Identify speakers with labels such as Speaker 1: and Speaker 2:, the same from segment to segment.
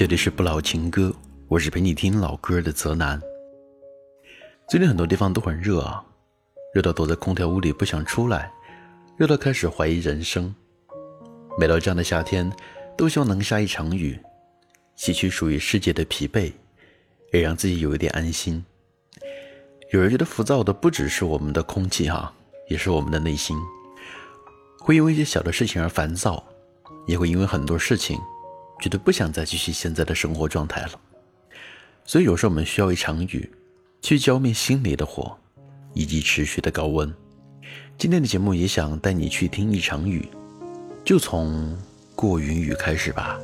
Speaker 1: 这里是不老情歌，我是陪你听老歌的泽南。最近很多地方都很热啊，热到躲在空调屋里不想出来，热到开始怀疑人生。每到这样的夏天，都希望能下一场雨。洗去属于世界的疲惫，也让自己有一点安心。有人觉得浮躁的不只是我们的空气哈，也是我们的内心，会因为一些小的事情而烦躁，也会因为很多事情觉得不想再继续现在的生活状态了。所以有时候我们需要一场雨，去浇灭心里的火，以及持续的高温。今天的节目也想带你去听一场雨，就从过云雨开始吧。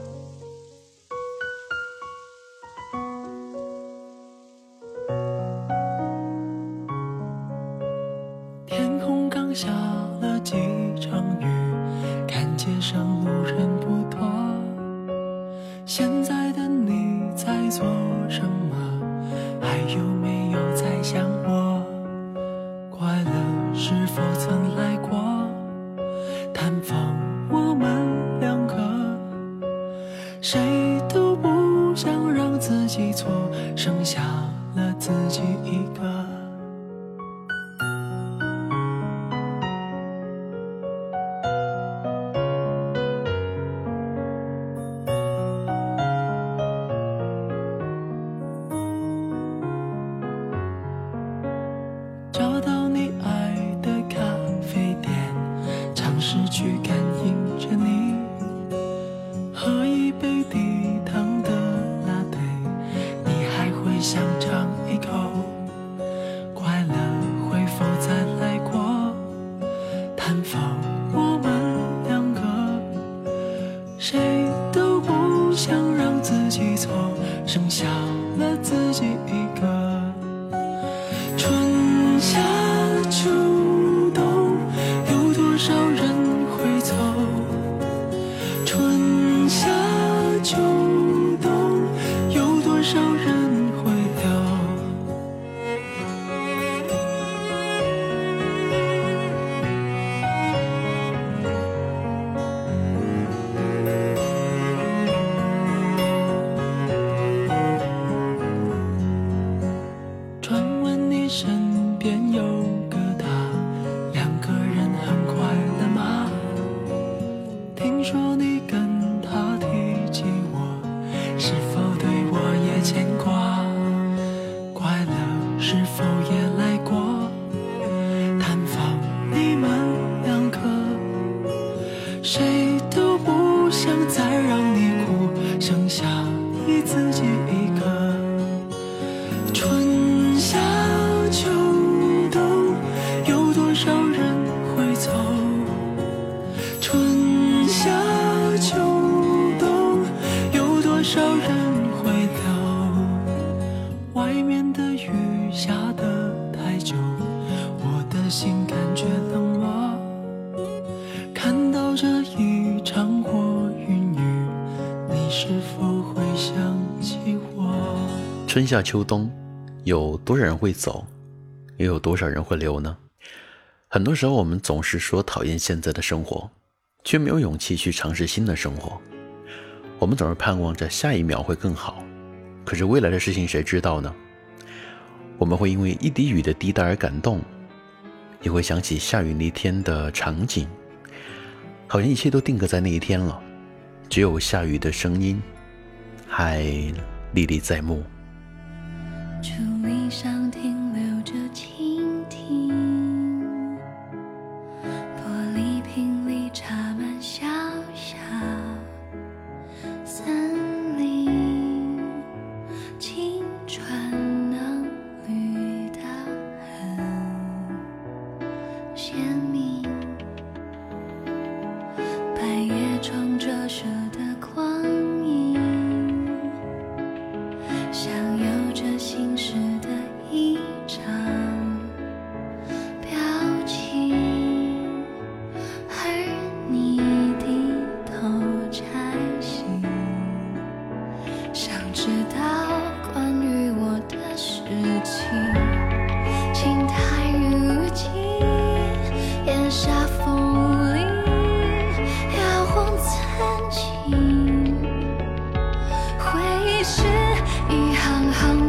Speaker 1: 受人。是否也心感觉冷漠，看到这一场过云雨，你是否会想起我春夏秋冬，有多少人会走，又有多少人会留呢？很多时候，我们总是说讨厌现在的生活，却没有勇气去尝试新的生活。我们总是盼望着下一秒会更好，可是未来的事情谁知道呢？我们会因为一滴雨的滴答而感动，也会想起下雨那天的场景，好像一切都定格在那一天了，只有下雨的声音还历历在目。
Speaker 2: 树篱上是一行行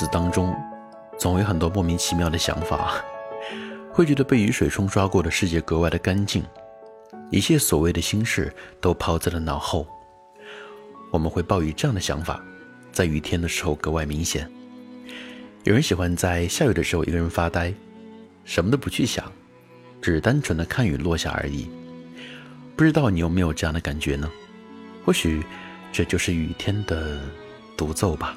Speaker 2: 子当中，总有很多莫名其妙的想法，会觉得被雨水冲刷过的世界格外的干净，一切所谓的心事都抛在了脑后。我们会抱以这样的想法，在雨天的时候格外明显。有人喜欢在下雨的时候一个人发呆，什么都不去想，只单纯的看雨落下而已。不知道你有没有这样的感觉呢？或许这就是雨天的独奏吧。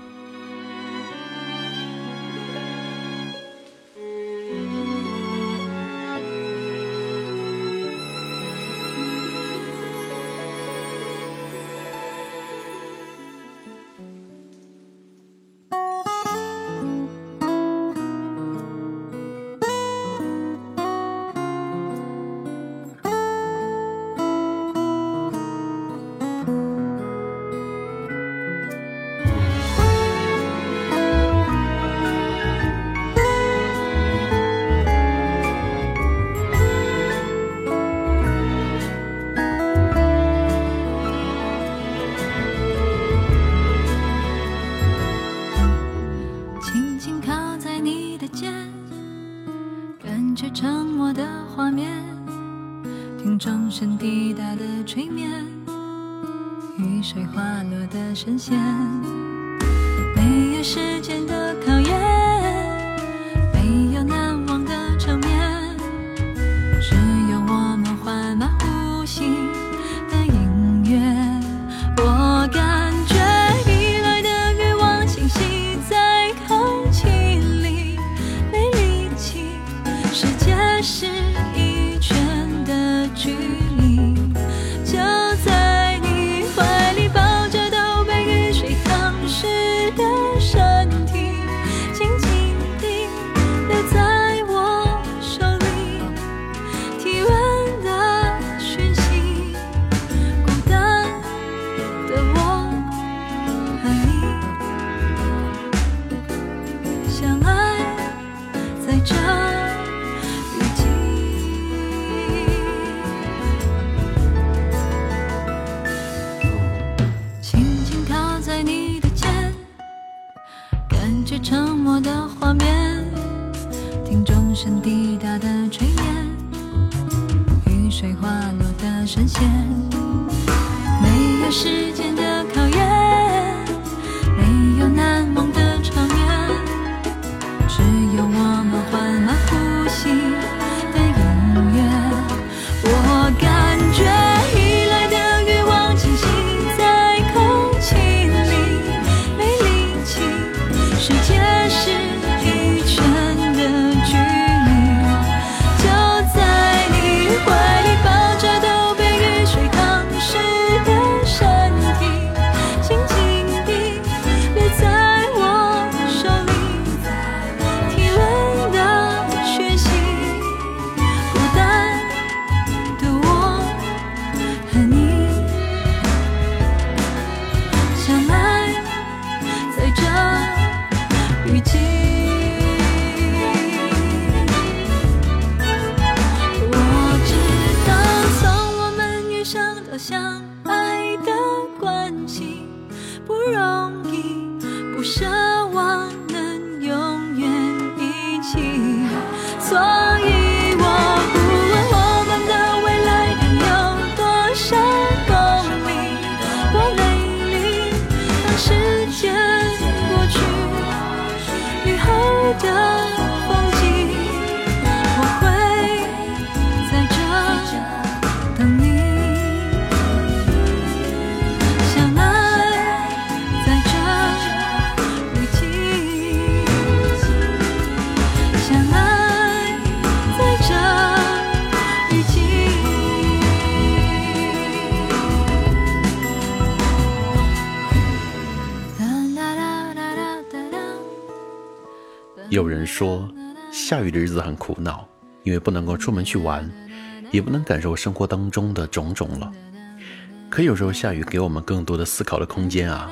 Speaker 3: 雨水滑落的声线，没有时间的考验，
Speaker 2: 声滴答的炊烟，雨水滑落的声线，不
Speaker 1: 人说，下雨的日子很苦恼，因为不能够出门去玩，也不能感受生活当中的种种了。可有时候下雨给我们更多的思考的空间啊，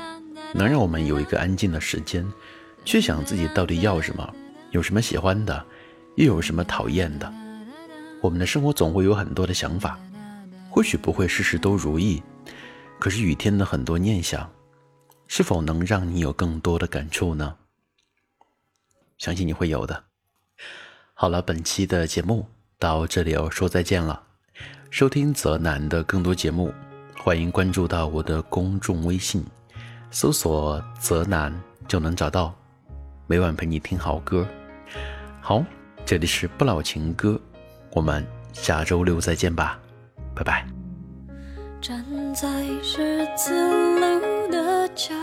Speaker 1: 能让我们有一个安静的时间，去想自己到底要什么，有什么喜欢的，又有什么讨厌的。我们的生活总会有很多的想法，或许不会事事都如意，可是雨天的很多念想，是否能让你有更多的感触呢？相信你会有的。好了，本期的节目到这里要说再见了。收听泽南的更多节目，欢迎关注到我的公众微信，搜索“泽南”就能找到。每晚陪你听好歌。好，这里是不老情歌，我们下周六再见吧，拜拜。
Speaker 2: 站在十字路的交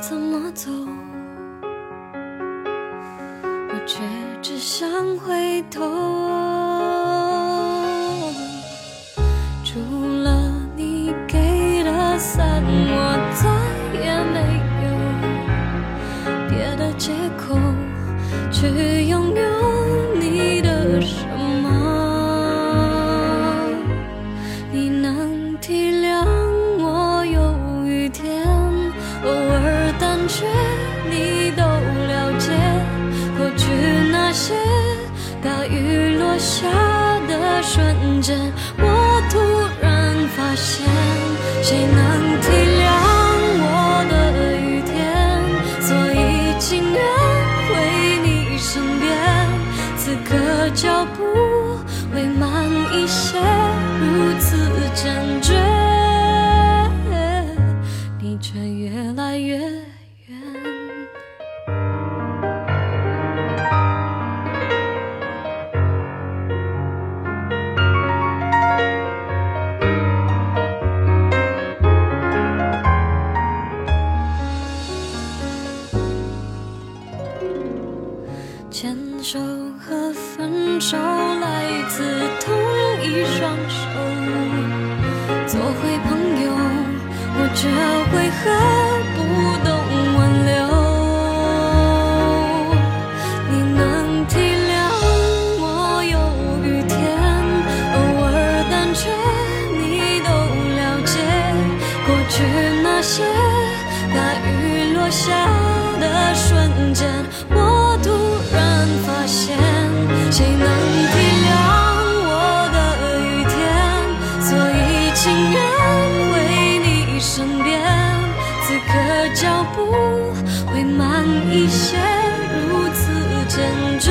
Speaker 2: 怎么走？我却只想回头。除了你给的伞，我再也没有别的借口去下的瞬间，我突然发现，谁能体谅我的雨天？所以情愿回你身边，此刻脚步会慢一些，做回朋友，我这回合不懂挽留。你能体谅我有雨天，偶尔胆怯，你都了解。过去那些大雨落下可脚步会慢一些，如此坚决，